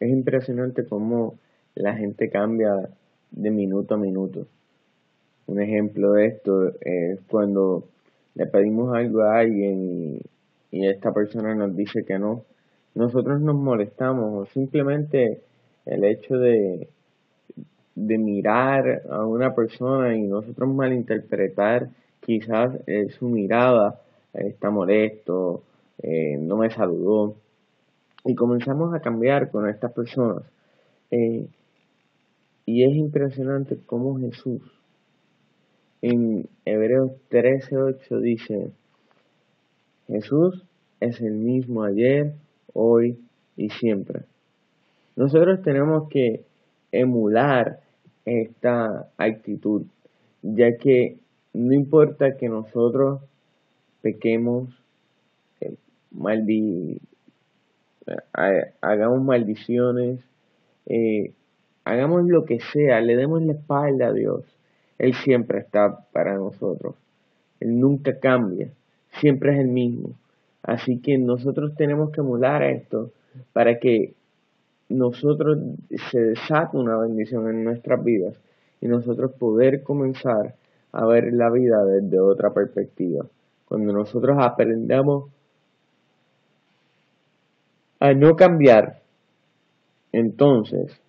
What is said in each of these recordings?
Es impresionante cómo la gente cambia de minuto a minuto. Un ejemplo de esto es cuando le pedimos algo a alguien y, esta persona nos dice que no. Nosotros nos molestamos o simplemente el hecho de, de mirar a una persona y nosotros malinterpretar quizás eh, su mirada, está molesto, eh, no me saludó. Y comenzamos a cambiar con estas personas. Eh, y es impresionante cómo Jesús en Hebreos 13:8 dice, Jesús es el mismo ayer, hoy y siempre. Nosotros tenemos que emular esta actitud, ya que no importa que nosotros pequemos, eh, hagamos maldiciones, eh, hagamos lo que sea, le demos la espalda a Dios. Él siempre está para nosotros. Él nunca cambia, siempre es el mismo. Así que nosotros tenemos que emular esto para que nosotros se desate una bendición en nuestras vidas y nosotros poder comenzar a ver la vida desde otra perspectiva. Cuando nosotros aprendamos a no cambiar, entonces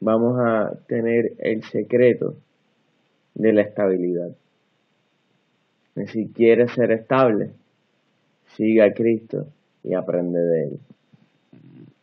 vamos a tener el secreto de la estabilidad. Si quieres ser estable, siga a Cristo y aprende de Él.